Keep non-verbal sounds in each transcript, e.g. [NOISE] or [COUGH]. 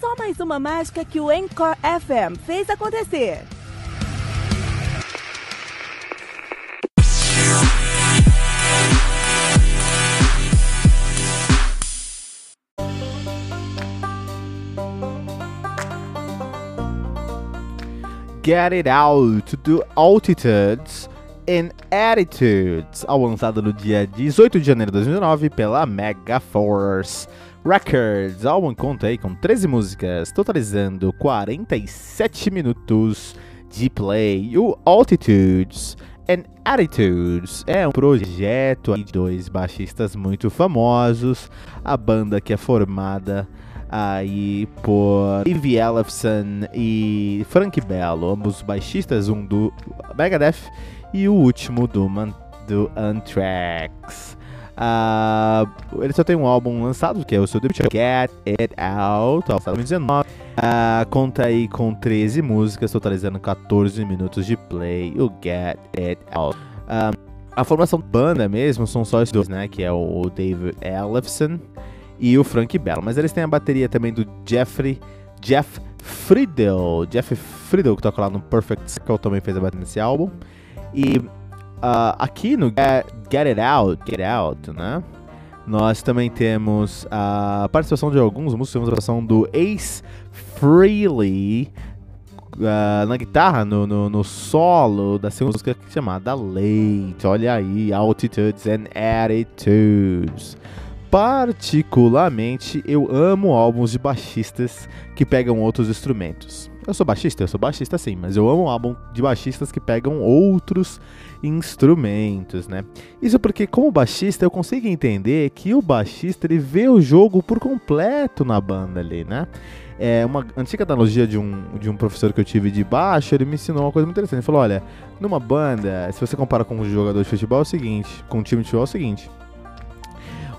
Só mais uma mágica que o Encore FM fez acontecer. Get It Out do Altitudes and Attitudes, ao lançado no dia 18 de janeiro de 2009 pela Megaforce Records. Álbum conta aí com 13 músicas, totalizando 47 minutos de play. O Altitudes and Attitudes é um projeto de dois baixistas muito famosos, a banda que é formada aí por Ivy Ellefson e Frank Bello, ambos baixistas, um do Megadeth e o último do, do Anthrax. Uh, ele só tem um álbum lançado, que é o seu debut, Get It Out, lançado em 2019. Uh, conta aí com 13 músicas, totalizando 14 minutos de play, o Get It Out. A formação banda mesmo são só esses dois, né? Que é o David Ellefson e o Frank Bello. Mas eles têm a bateria também do Jeffrey Jeff Friedel. Jeff Friedel, que toca lá no Perfect Circle, também fez a bateria nesse álbum. E uh, aqui no Get, Get It Out, Get Out, né? Nós também temos a participação de alguns músicos, temos a participação do Ace Frehley uh, na guitarra, no, no, no, solo da segunda música chamada Late. Olha aí, Altitudes and Attitudes. Particularmente, eu amo álbuns de baixistas que pegam outros instrumentos. Eu sou baixista? Eu sou baixista sim, mas eu amo álbum de baixistas que pegam outros instrumentos, né? Isso porque, como baixista, eu consigo entender que o baixista ele vê o jogo por completo na banda ali, né? É uma antiga analogia de um, de um professor que eu tive de baixo, ele me ensinou uma coisa muito interessante. Ele falou: olha, numa banda, se você compara com um jogador de futebol, é o seguinte, com um time de futebol é o seguinte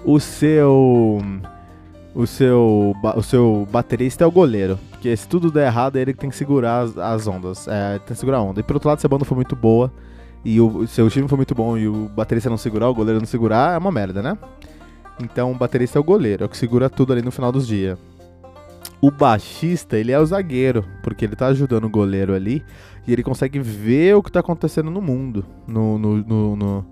o seu o seu o seu baterista é o goleiro, porque se tudo der errado, é ele que tem que segurar as, as ondas, é, tem que segurar a onda. E por outro lado, se a banda for muito boa e o seu time for muito bom e o baterista não segurar, o goleiro não segurar, é uma merda, né? Então o baterista é o goleiro, é o que segura tudo ali no final dos dias. O baixista, ele é o zagueiro, porque ele tá ajudando o goleiro ali e ele consegue ver o que tá acontecendo no mundo, no, no, no, no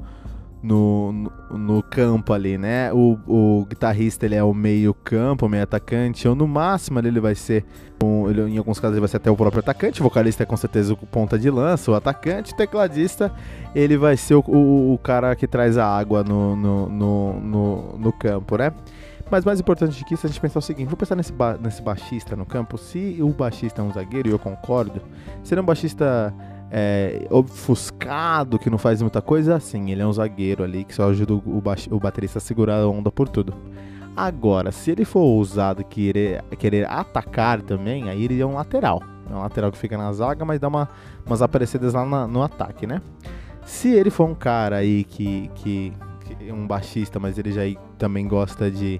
no, no, no, campo ali, né? O, o guitarrista ele é o meio campo, o meio atacante, ou no máximo ali ele vai ser, um, ele, em alguns casos ele vai ser até o próprio atacante, o vocalista é com certeza o ponta de lança, o atacante, o tecladista ele vai ser o, o, o cara que traz a água no, no, no, no, no campo, né? Mas mais importante que isso, a gente pensar o seguinte: vou pensar nesse, ba nesse baixista no campo. Se o baixista é um zagueiro, e eu concordo, seria um baixista é, ofuscado, que não faz muita coisa, assim, ele é um zagueiro ali que só ajuda o, o baterista a segurar a onda por tudo. Agora, se ele for ousado querer, querer atacar também, aí ele é um lateral. É um lateral que fica na zaga, mas dá uma, umas aparecidas lá na, no ataque, né? Se ele for um cara aí que, que, que é um baixista, mas ele já também gosta de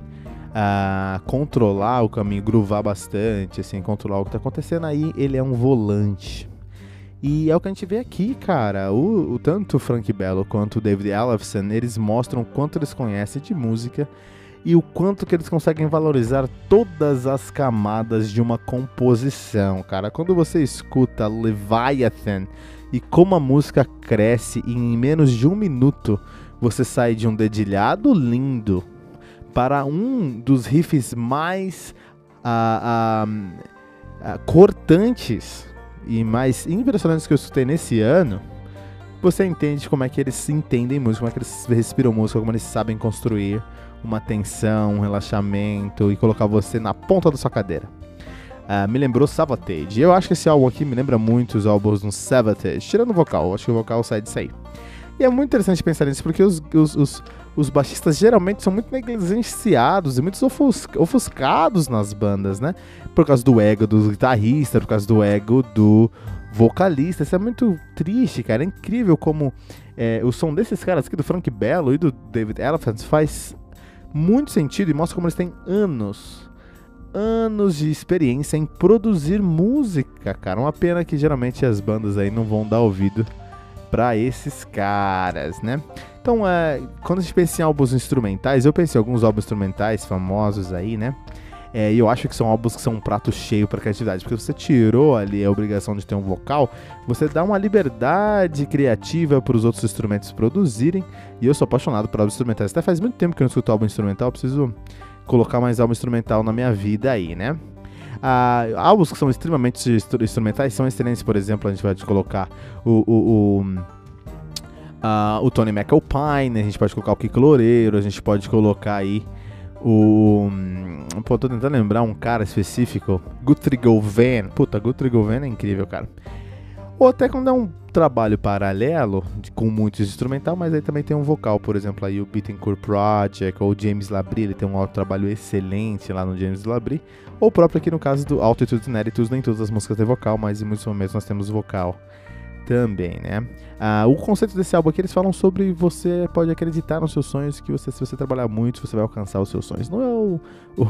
uh, controlar o caminho, groovar bastante, assim, controlar o que tá acontecendo, aí ele é um volante. E é o que a gente vê aqui, cara. O, o tanto o Frank Bello quanto o David Ellefson, eles mostram o quanto eles conhecem de música e o quanto que eles conseguem valorizar todas as camadas de uma composição, cara. Quando você escuta Leviathan e como a música cresce em menos de um minuto você sai de um dedilhado lindo para um dos riffs mais ah, ah, ah, cortantes e mais impressionantes que eu escutei nesse ano, você entende como é que eles entendem música, como é que eles respiram música, como eles sabem construir uma tensão, um relaxamento e colocar você na ponta da sua cadeira. Uh, me lembrou Savatage. Eu acho que esse álbum aqui me lembra muito os álbuns do Savatage, tirando o vocal, acho que o vocal sai disso aí. E é muito interessante pensar nisso, porque os, os, os, os baixistas geralmente são muito negligenciados e muito ofuscados nas bandas, né? Por causa do ego do guitarrista, por causa do ego do vocalista. Isso é muito triste, cara. É incrível como é, o som desses caras aqui, do Frank Bello e do David Elephant, faz muito sentido e mostra como eles têm anos anos de experiência em produzir música, cara. Uma pena que geralmente as bandas aí não vão dar ouvido para esses caras, né? Então, é, quando a gente pensa em álbuns instrumentais, eu pensei em alguns álbuns instrumentais famosos aí, né? É, e eu acho que são álbuns que são um prato cheio para criatividade, porque você tirou ali a obrigação de ter um vocal, você dá uma liberdade criativa para os outros instrumentos produzirem. E eu sou apaixonado por álbuns instrumentais. Até faz muito tempo que eu não escuto álbum instrumental, preciso colocar mais álbum instrumental na minha vida aí, né? Ah, álbuns que são extremamente instrumentais são excelentes, por exemplo, a gente vai colocar o, o, o, uh, o Tony McAlpine, a gente pode colocar o Kiko Loureiro, a gente pode colocar aí o. Pô, tô tentando lembrar um cara específico. Guthrie Govan. Puta, Guthrie Govan é incrível, cara. Ou até quando é um trabalho paralelo, de, com muitos instrumental, mas aí também tem um vocal, por exemplo, aí o Bittencourt Project, ou o James Labrie, ele tem um trabalho excelente lá no James Labrie, ou próprio aqui no caso do Altitudes and Attitudes, nem todas as músicas têm vocal, mas em muitos momentos nós temos vocal também, né? Ah, o conceito desse álbum aqui, eles falam sobre você pode acreditar nos seus sonhos, que você, se você trabalhar muito, você vai alcançar os seus sonhos. Não é o, [LAUGHS] o,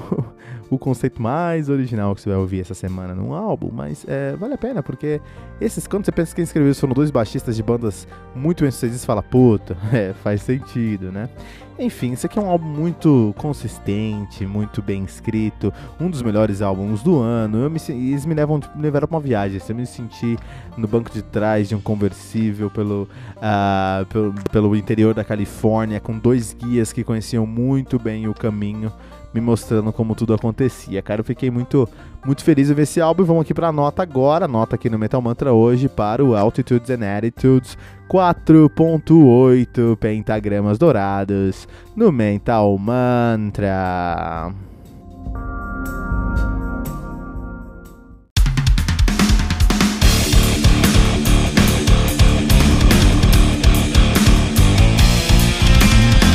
o conceito mais original que você vai ouvir essa semana num álbum, mas é, vale a pena, porque esses, quando você pensa que quem escreveu foram dois baixistas de bandas muito bem sucedidas, fala, puta, [LAUGHS] é, faz sentido, né? Enfim, esse aqui é um álbum muito consistente, muito bem escrito, um dos melhores álbuns do ano. Eu me, eles me levam me levaram pra uma viagem. Eu me senti no banco de trás de um conversível pelo, uh, pelo, pelo interior da Califórnia, com dois guias que conheciam muito bem o caminho me mostrando como tudo acontecia. Cara, eu fiquei muito, muito feliz de ver esse álbum. Vamos aqui para a nota agora. Nota aqui no Metal Mantra hoje para o Altitudes and Attitudes 4.8 pentagramas dourados no Mental Mantra.